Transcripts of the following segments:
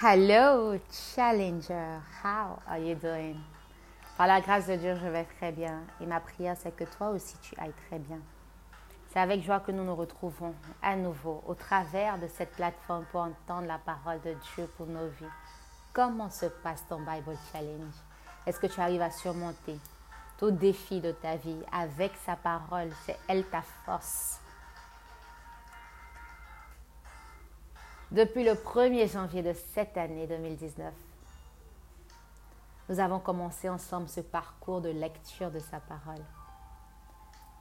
Hello, Challenger. How are you doing? Par la grâce de Dieu, je vais très bien. Et ma prière, c'est que toi aussi, tu ailles très bien. C'est avec joie que nous nous retrouvons à nouveau au travers de cette plateforme pour entendre la parole de Dieu pour nos vies. Comment se passe ton Bible Challenge? Est-ce que tu arrives à surmonter tout défi de ta vie avec sa parole? C'est elle ta force. Depuis le 1er janvier de cette année 2019, nous avons commencé ensemble ce parcours de lecture de sa parole.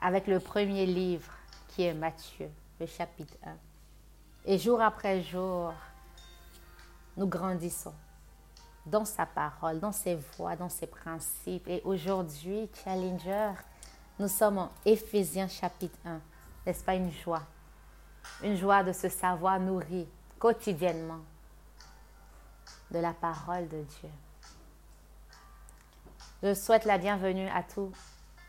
Avec le premier livre qui est Matthieu, le chapitre 1. Et jour après jour, nous grandissons dans sa parole, dans ses voies, dans ses principes. Et aujourd'hui, Challenger, nous sommes en Éphésiens chapitre 1. N'est-ce pas une joie? Une joie de se savoir nourri quotidiennement de la parole de Dieu. Je souhaite la bienvenue à tous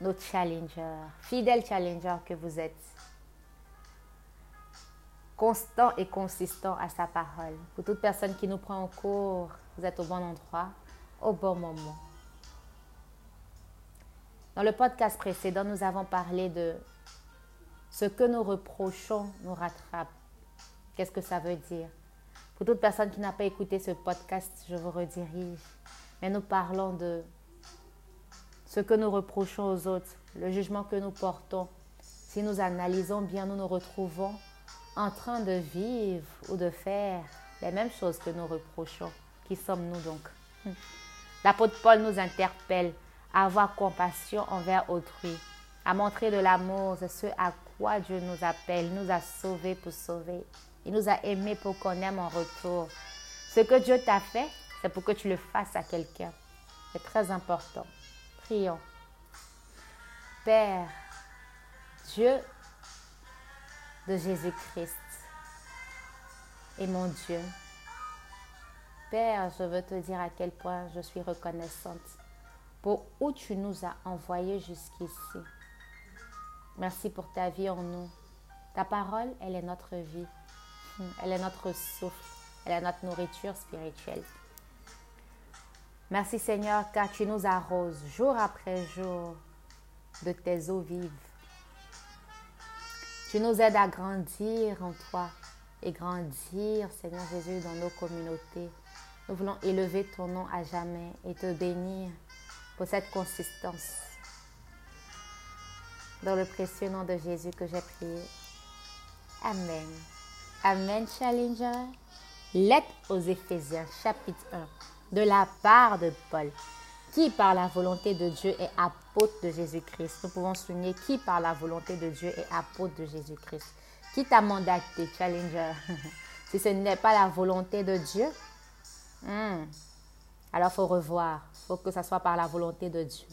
nos challengers, fidèles challengers que vous êtes, constants et consistants à sa parole. Pour toute personne qui nous prend en cours, vous êtes au bon endroit, au bon moment. Dans le podcast précédent, nous avons parlé de ce que nous reprochons nous rattrape. Qu'est-ce que ça veut dire? Pour toute personne qui n'a pas écouté ce podcast, je vous redirige. Mais nous parlons de ce que nous reprochons aux autres, le jugement que nous portons. Si nous analysons bien, nous nous retrouvons en train de vivre ou de faire les mêmes choses que nous reprochons. Qui sommes-nous donc? L'apôtre Paul nous interpelle à avoir compassion envers autrui, à montrer de l'amour, ce à quoi Dieu nous appelle, nous a sauvés pour sauver. Il nous a aimés pour qu'on aime en retour. Ce que Dieu t'a fait, c'est pour que tu le fasses à quelqu'un. C'est très important. Prions. Père, Dieu de Jésus-Christ et mon Dieu, Père, je veux te dire à quel point je suis reconnaissante pour où tu nous as envoyés jusqu'ici. Merci pour ta vie en nous. Ta parole, elle est notre vie. Elle est notre souffle. Elle est notre nourriture spirituelle. Merci Seigneur car tu nous arroses jour après jour de tes eaux vives. Tu nous aides à grandir en toi et grandir, Seigneur Jésus, dans nos communautés. Nous voulons élever ton nom à jamais et te bénir pour cette consistance. Dans le précieux nom de Jésus que j'ai prié. Amen. Amen, Challenger. Lettre aux Éphésiens, chapitre 1, de la part de Paul, qui par la volonté de Dieu est apôtre de Jésus-Christ? Nous pouvons souligner qui par la volonté de Dieu est apôtre de Jésus-Christ? Qui t'a mandaté, Challenger? Si ce n'est pas la volonté de Dieu, hmm, alors faut revoir. Faut que ce soit par la volonté de Dieu.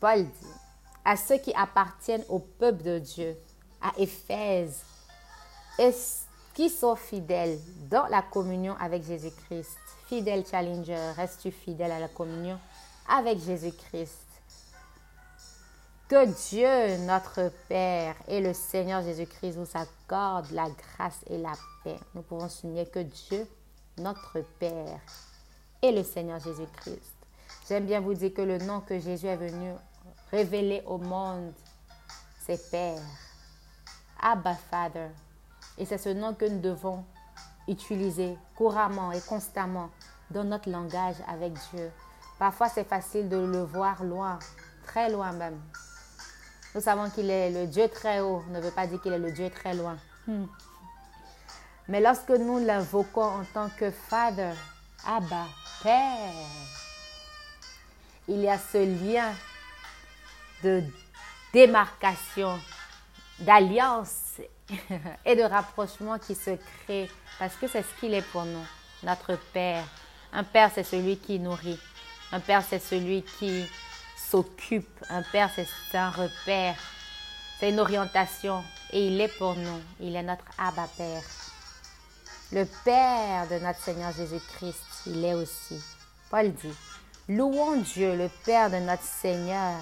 Paul dit, à ceux qui appartiennent au peuple de Dieu, à Éphèse, et qui sont fidèles dans la communion avec Jésus-Christ? Fidèle challenger, restes-tu fidèle à la communion avec Jésus-Christ? Que Dieu, notre Père et le Seigneur Jésus-Christ vous accordent la grâce et la paix. Nous pouvons souligner que Dieu, notre Père et le Seigneur Jésus-Christ. J'aime bien vous dire que le nom que Jésus est venu révéler au monde, c'est Père. Abba Father. Et c'est ce nom que nous devons utiliser couramment et constamment dans notre langage avec Dieu. Parfois, c'est facile de le voir loin, très loin même. Nous savons qu'il est le Dieu très haut, ne veut pas dire qu'il est le Dieu très loin. Hmm. Mais lorsque nous l'invoquons en tant que Father, Abba, Père, il y a ce lien de démarcation, d'alliance et de rapprochement qui se crée parce que c'est ce qu'il est pour nous, notre Père. Un Père, c'est celui qui nourrit. Un Père, c'est celui qui s'occupe. Un Père, c'est un repère. C'est une orientation. Et il est pour nous. Il est notre Abba Père. Le Père de notre Seigneur Jésus-Christ, il est aussi. Paul dit, louons Dieu, le Père de notre Seigneur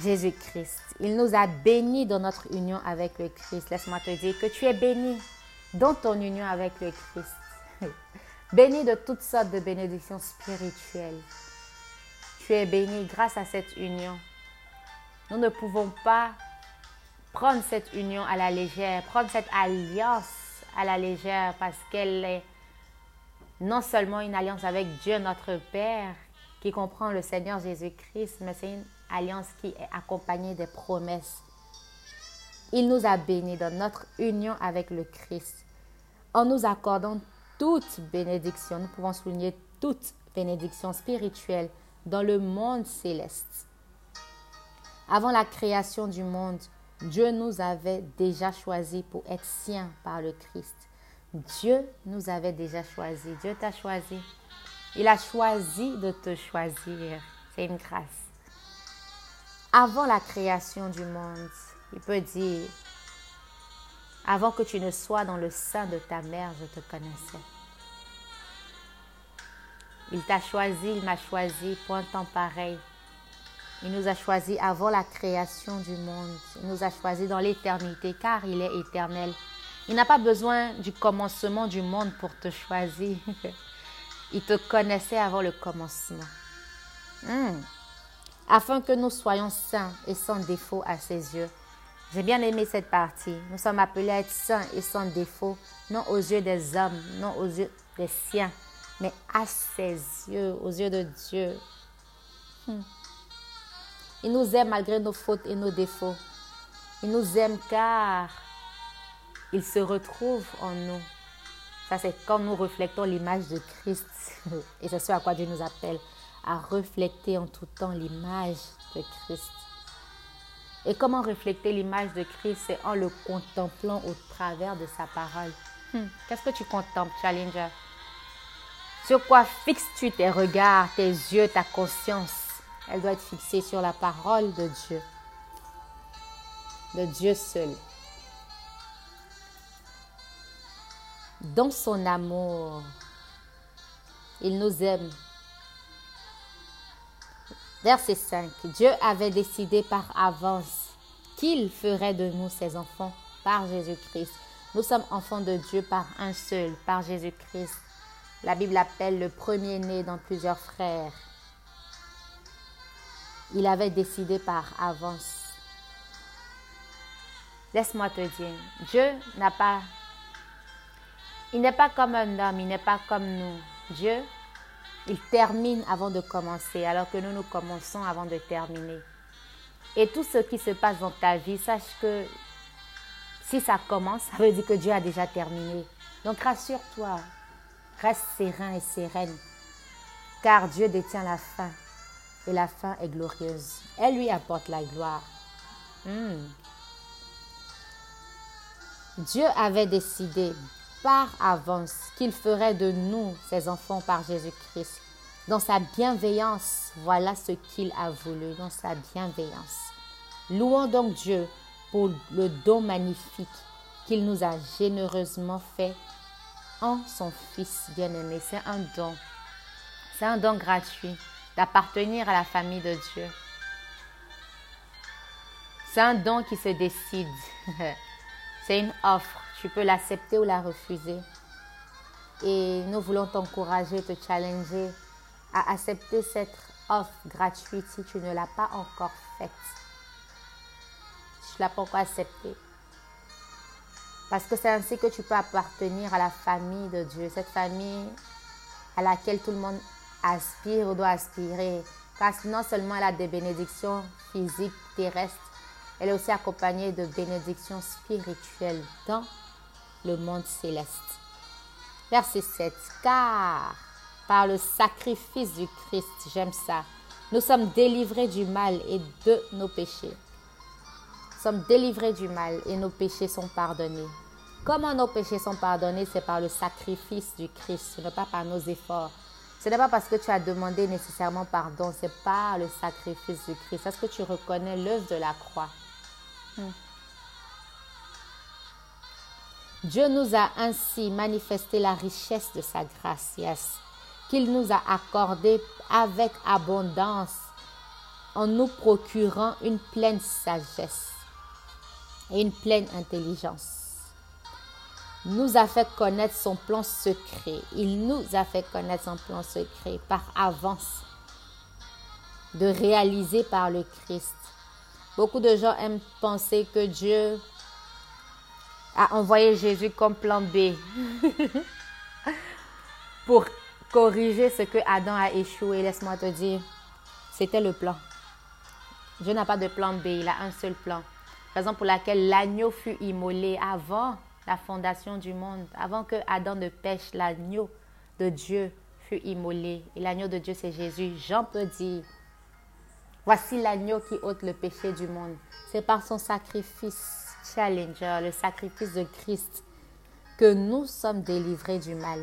Jésus-Christ. Il nous a bénis dans notre union avec le Christ. Laisse-moi te dire que tu es béni dans ton union avec le Christ. béni de toutes sortes de bénédictions spirituelles. Tu es béni grâce à cette union. Nous ne pouvons pas prendre cette union à la légère, prendre cette alliance à la légère parce qu'elle est non seulement une alliance avec Dieu notre Père qui comprend le Seigneur Jésus-Christ, mais c'est une alliance qui est accompagnée des promesses. Il nous a bénis dans notre union avec le Christ en nous accordant toute bénédiction. Nous pouvons souligner toute bénédiction spirituelle dans le monde céleste. Avant la création du monde, Dieu nous avait déjà choisis pour être siens par le Christ. Dieu nous avait déjà choisis. Dieu t'a choisi. Il a choisi de te choisir. C'est une grâce. Avant la création du monde, il peut dire, avant que tu ne sois dans le sein de ta mère, je te connaissais. Il t'a choisi, il m'a choisi un temps pareil. Il nous a choisi avant la création du monde. Il nous a choisi dans l'éternité car il est éternel. Il n'a pas besoin du commencement du monde pour te choisir. Il te connaissait avant le commencement. Hmm. Afin que nous soyons saints et sans défaut à ses yeux. J'ai bien aimé cette partie. Nous sommes appelés à être saints et sans défaut, non aux yeux des hommes, non aux yeux des siens, mais à ses yeux, aux yeux de Dieu. Hmm. Il nous aime malgré nos fautes et nos défauts. Il nous aime car il se retrouve en nous. Ça, c'est quand nous reflectons l'image de Christ. Et c'est ce à quoi Dieu nous appelle, à refléter en tout temps l'image de Christ. Et comment refléter l'image de Christ? C'est en le contemplant au travers de sa parole. Hmm. Qu'est-ce que tu contemples, Challenger? Sur quoi fixes-tu tes regards, tes yeux, ta conscience? Elle doit être fixée sur la parole de Dieu. De Dieu seul. dans son amour. Il nous aime. Verset 5. Dieu avait décidé par avance qu'il ferait de nous ses enfants par Jésus-Christ. Nous sommes enfants de Dieu par un seul, par Jésus-Christ. La Bible appelle le premier-né dans plusieurs frères. Il avait décidé par avance. Laisse-moi te dire, Dieu n'a pas il n'est pas comme un homme, il n'est pas comme nous. Dieu, il termine avant de commencer, alors que nous, nous commençons avant de terminer. Et tout ce qui se passe dans ta vie, sache que si ça commence, ça veut dire que Dieu a déjà terminé. Donc rassure-toi, reste serein et sereine, car Dieu détient la fin, et la fin est glorieuse. Elle lui apporte la gloire. Hmm. Dieu avait décidé par avance qu'il ferait de nous ses enfants par Jésus-Christ. Dans sa bienveillance, voilà ce qu'il a voulu, dans sa bienveillance. Louons donc Dieu pour le don magnifique qu'il nous a généreusement fait en son Fils bien-aimé. C'est un don. C'est un don gratuit d'appartenir à la famille de Dieu. C'est un don qui se décide. C'est une offre tu peux l'accepter ou la refuser. Et nous voulons t'encourager, te challenger à accepter cette offre gratuite si tu ne l'as pas encore faite. Tu ne l'as pas encore acceptée. Parce que c'est ainsi que tu peux appartenir à la famille de Dieu, cette famille à laquelle tout le monde aspire ou doit aspirer. Parce que non seulement elle a des bénédictions physiques, terrestres, elle est aussi accompagnée de bénédictions spirituelles dans le monde céleste. Verset 7. Car par le sacrifice du Christ, j'aime ça, nous sommes délivrés du mal et de nos péchés. Nous sommes délivrés du mal et nos péchés sont pardonnés. Comment nos péchés sont pardonnés? C'est par le sacrifice du Christ, ce n'est pas par nos efforts. Ce n'est pas parce que tu as demandé nécessairement pardon, c'est par le sacrifice du Christ. Est-ce que tu reconnais l'œuvre de la croix? Hmm. Dieu nous a ainsi manifesté la richesse de sa grâce, qu'il nous a accordé avec abondance en nous procurant une pleine sagesse et une pleine intelligence. Nous a fait connaître son plan secret. Il nous a fait connaître son plan secret par avance, de réaliser par le Christ. Beaucoup de gens aiment penser que Dieu a envoyé Jésus comme plan B pour corriger ce que Adam a échoué. Laisse-moi te dire, c'était le plan. Dieu n'a pas de plan B, il a un seul plan. Raison pour laquelle l'agneau fut immolé avant la fondation du monde, avant que Adam ne pêche, l'agneau de Dieu fut immolé. Et l'agneau de Dieu, c'est Jésus. Jean peut dire, voici l'agneau qui ôte le péché du monde. C'est par son sacrifice, Challenger, le sacrifice de Christ, que nous sommes délivrés du mal.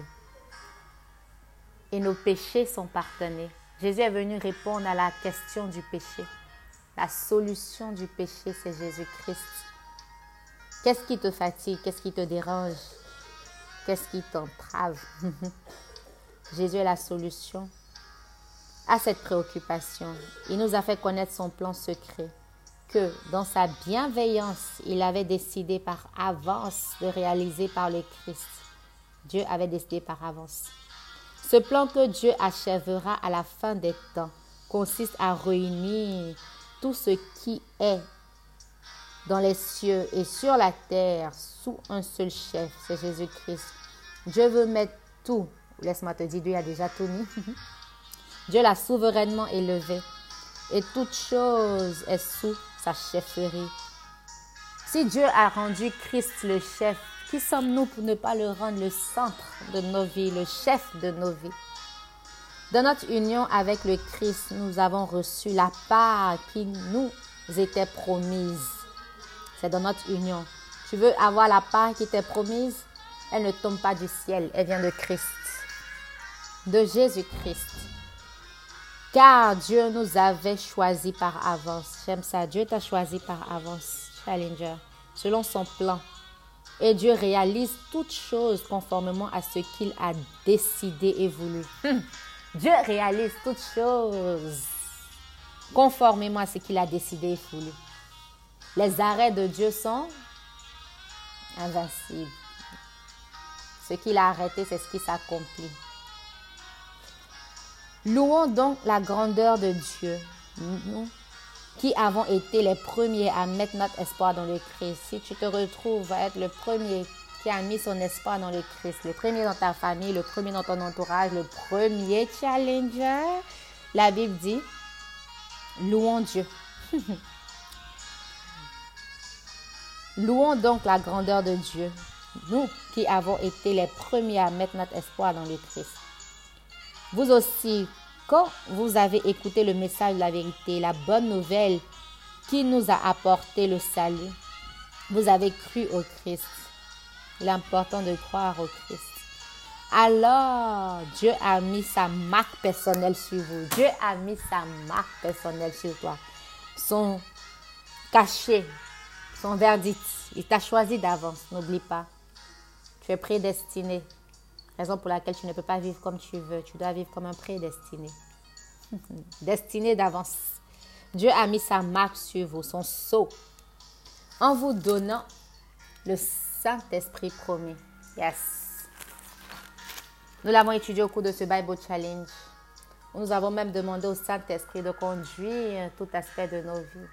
Et nos péchés sont pardonnés. Jésus est venu répondre à la question du péché. La solution du péché, c'est Jésus-Christ. Qu'est-ce qui te fatigue? Qu'est-ce qui te dérange? Qu'est-ce qui t'entrave? Jésus est la solution à cette préoccupation. Il nous a fait connaître son plan secret, que dans sa bienveillance, il avait décidé par avance de réaliser par le Christ. Dieu avait décidé par avance. Ce plan que Dieu achèvera à la fin des temps consiste à réunir tout ce qui est dans les cieux et sur la terre sous un seul chef, c'est Jésus-Christ. Dieu veut mettre tout, laisse-moi te dire, Dieu a déjà tout mis. Dieu l'a souverainement élevé et toute chose est sous sa chefferie. Si Dieu a rendu Christ le chef, qui sommes-nous pour ne pas le rendre le centre de nos vies, le chef de nos vies? Dans notre union avec le Christ, nous avons reçu la part qui nous était promise. C'est dans notre union. Tu veux avoir la part qui t'est promise? Elle ne tombe pas du ciel, elle vient de Christ, de Jésus-Christ. Car Dieu nous avait choisis par avance. J'aime ça. Dieu t'a choisi par avance, Challenger, selon son plan. Et Dieu réalise toutes choses conformément à ce qu'il a décidé et voulu. Hum. Dieu réalise toutes choses conformément à ce qu'il a décidé et voulu. Les arrêts de Dieu sont invincibles. Ce qu'il a arrêté, c'est ce qui s'accomplit. Louons donc la grandeur de Dieu, nous qui avons été les premiers à mettre notre espoir dans le Christ. Si tu te retrouves à être le premier qui a mis son espoir dans le Christ, le premier dans ta famille, le premier dans ton entourage, le premier challenger. La Bible dit, louons Dieu. louons donc la grandeur de Dieu, nous qui avons été les premiers à mettre notre espoir dans le Christ. Vous aussi, quand vous avez écouté le message de la vérité, la bonne nouvelle qui nous a apporté le salut, vous avez cru au Christ l'important de croire au Christ. Alors, Dieu a mis sa marque personnelle sur vous. Dieu a mis sa marque personnelle sur toi. Son cachet, son verdict. Il t'a choisi d'avance, n'oublie pas. Tu es prédestiné. Raison pour laquelle tu ne peux pas vivre comme tu veux. Tu dois vivre comme un prédestiné. Destiné d'avance. Dieu a mis sa marque sur vous, son sceau, en vous donnant le Saint-Esprit promis. Yes. Nous l'avons étudié au cours de ce Bible Challenge. Nous avons même demandé au Saint-Esprit de conduire tout aspect de nos vies.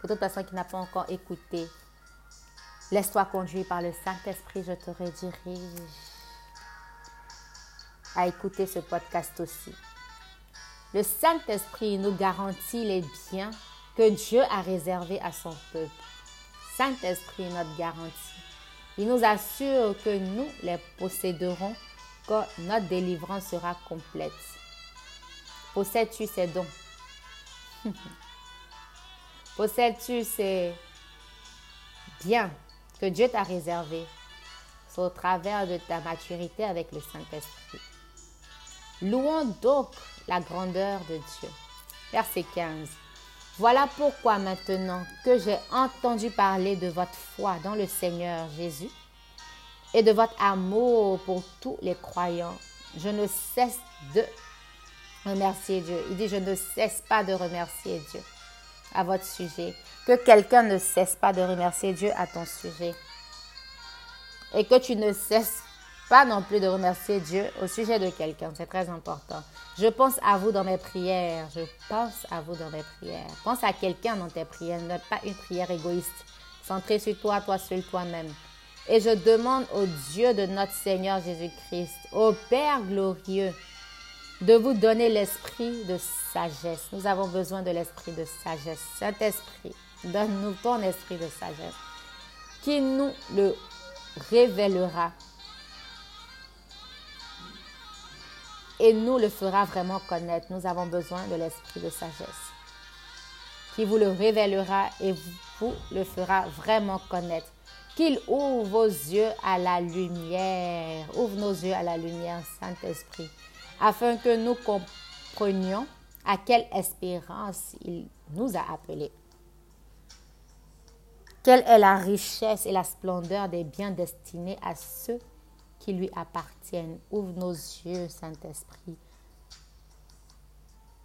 Pour toute personne qui n'a pas encore écouté, laisse-toi conduire par le Saint-Esprit, je te redirige à écouter ce podcast aussi. Le Saint-Esprit nous garantit les biens que Dieu a réservés à son peuple. Saint-Esprit, notre garantie. Il nous assure que nous les posséderons quand notre délivrance sera complète. Possèdes-tu ces dons? Possèdes-tu ces biens que Dieu t'a réservés au travers de ta maturité avec le Saint-Esprit? Louons donc la grandeur de Dieu. Verset 15. Voilà pourquoi maintenant que j'ai entendu parler de votre foi dans le Seigneur Jésus et de votre amour pour tous les croyants, je ne cesse de Remerciez Dieu. Il dit, je ne cesse pas de remercier Dieu à votre sujet. Que quelqu'un ne cesse pas de remercier Dieu à ton sujet. Et que tu ne cesses pas non plus de remercier Dieu au sujet de quelqu'un. C'est très important. Je pense à vous dans mes prières. Je pense à vous dans mes prières. Pense à quelqu'un dans tes prières. Ne pas une prière égoïste. Centrée sur toi, toi seul, toi-même. Et je demande au Dieu de notre Seigneur Jésus-Christ, au Père glorieux, de vous donner l'esprit de sagesse. Nous avons besoin de l'esprit de sagesse. Saint-Esprit, donne-nous ton esprit de sagesse qui nous le révélera et nous le fera vraiment connaître. Nous avons besoin de l'esprit de sagesse qui vous le révélera et vous le fera vraiment connaître. Qu'il ouvre vos yeux à la lumière. Ouvre nos yeux à la lumière, Saint-Esprit afin que nous comprenions à quelle espérance il nous a appelés. Quelle est la richesse et la splendeur des biens destinés à ceux qui lui appartiennent. Ouvre nos yeux, Saint-Esprit,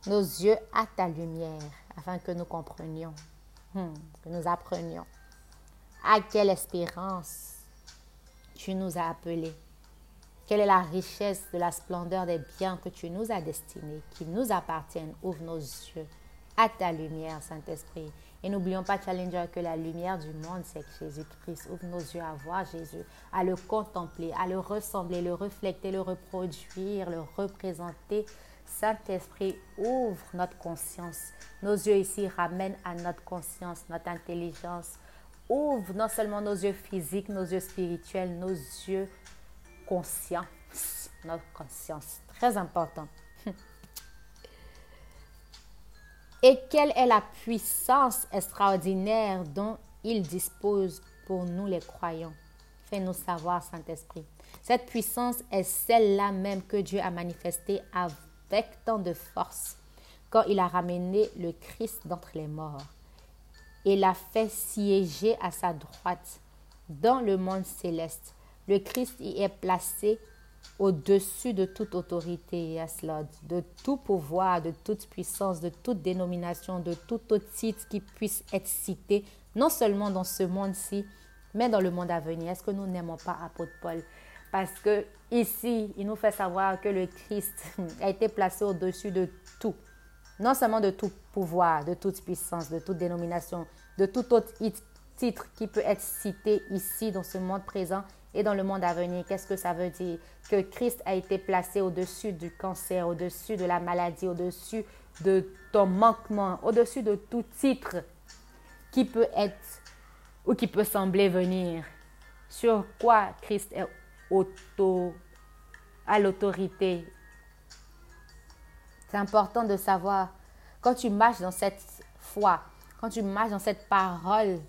nos yeux à ta lumière, afin que nous comprenions, hmm, que nous apprenions à quelle espérance tu nous as appelés quelle est la richesse de la splendeur des biens que tu nous as destinés, qui nous appartiennent. Ouvre nos yeux à ta lumière, Saint-Esprit. Et n'oublions pas, Challenger, que la lumière du monde, c'est Jésus-Christ. Ouvre nos yeux à voir Jésus, à le contempler, à le ressembler, le refléter, le reproduire, le représenter. Saint-Esprit, ouvre notre conscience. Nos yeux ici ramènent à notre conscience, notre intelligence. Ouvre non seulement nos yeux physiques, nos yeux spirituels, nos yeux conscience, notre conscience, très important. Et quelle est la puissance extraordinaire dont il dispose pour nous les croyants? Fais-nous savoir, Saint-Esprit. Cette puissance est celle-là même que Dieu a manifestée avec tant de force quand il a ramené le Christ d'entre les morts. Et l'a fait siéger à sa droite dans le monde céleste. Le Christ y est placé au-dessus de toute autorité, Lord, de tout pouvoir, de toute puissance, de toute dénomination, de tout autre titre qui puisse être cité, non seulement dans ce monde-ci, mais dans le monde à venir. Est-ce que nous n'aimons pas apôtre Paul? Parce que ici, il nous fait savoir que le Christ a été placé au-dessus de tout. Non seulement de tout pouvoir, de toute puissance, de toute dénomination, de tout autre titre qui peut être cité ici dans ce monde présent, et dans le monde à venir. Qu'est-ce que ça veut dire? Que Christ a été placé au-dessus du cancer, au-dessus de la maladie, au-dessus de ton manquement, au-dessus de tout titre qui peut être ou qui peut sembler venir. Sur quoi Christ est auto, à l'autorité? C'est important de savoir, quand tu marches dans cette foi, quand tu marches dans cette parole,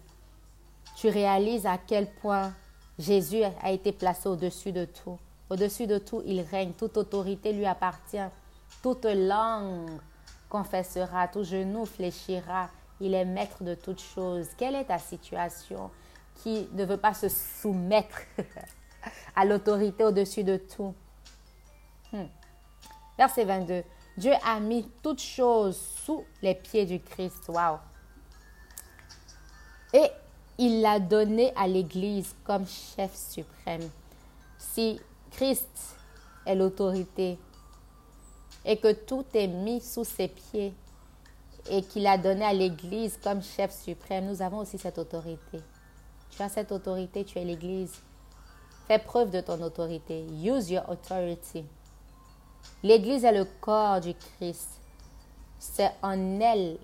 tu réalises à quel point Jésus a été placé au-dessus de tout. Au-dessus de tout, il règne. Toute autorité lui appartient. Toute langue confessera, tout genou fléchira. Il est maître de toutes choses. Quelle est ta situation qui ne veut pas se soumettre à l'autorité au-dessus de tout? Hmm. Verset 22. Dieu a mis toutes choses sous les pieds du Christ. Wow. Et il l'a donné à l'Église comme chef suprême. Si Christ est l'autorité et que tout est mis sous ses pieds et qu'il a donné à l'Église comme chef suprême, nous avons aussi cette autorité. Tu as cette autorité, tu es l'Église. Fais preuve de ton autorité. Use your authority. L'Église est le corps du Christ. C'est en elle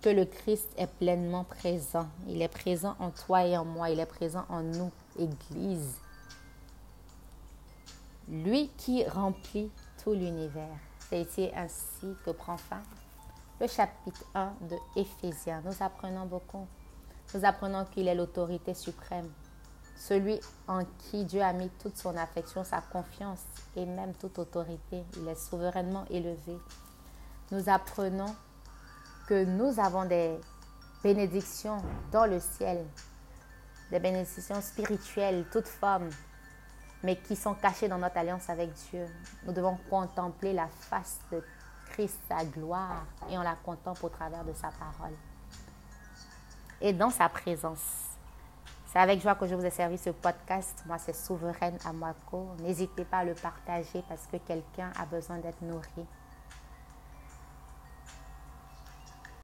que le Christ est pleinement présent. Il est présent en toi et en moi. Il est présent en nous, Église. Lui qui remplit tout l'univers. C'est ainsi que prend fin le chapitre 1 de Éphésiens. Nous apprenons beaucoup. Nous apprenons qu'il est l'autorité suprême. Celui en qui Dieu a mis toute son affection, sa confiance et même toute autorité. Il est souverainement élevé. Nous apprenons que nous avons des bénédictions dans le ciel, des bénédictions spirituelles, toutes formes, mais qui sont cachées dans notre alliance avec Dieu. Nous devons contempler la face de Christ, sa gloire, et on la contemple au travers de sa parole. Et dans sa présence. C'est avec joie que je vous ai servi ce podcast. Moi, c'est Souveraine Amako. N'hésitez pas à le partager parce que quelqu'un a besoin d'être nourri.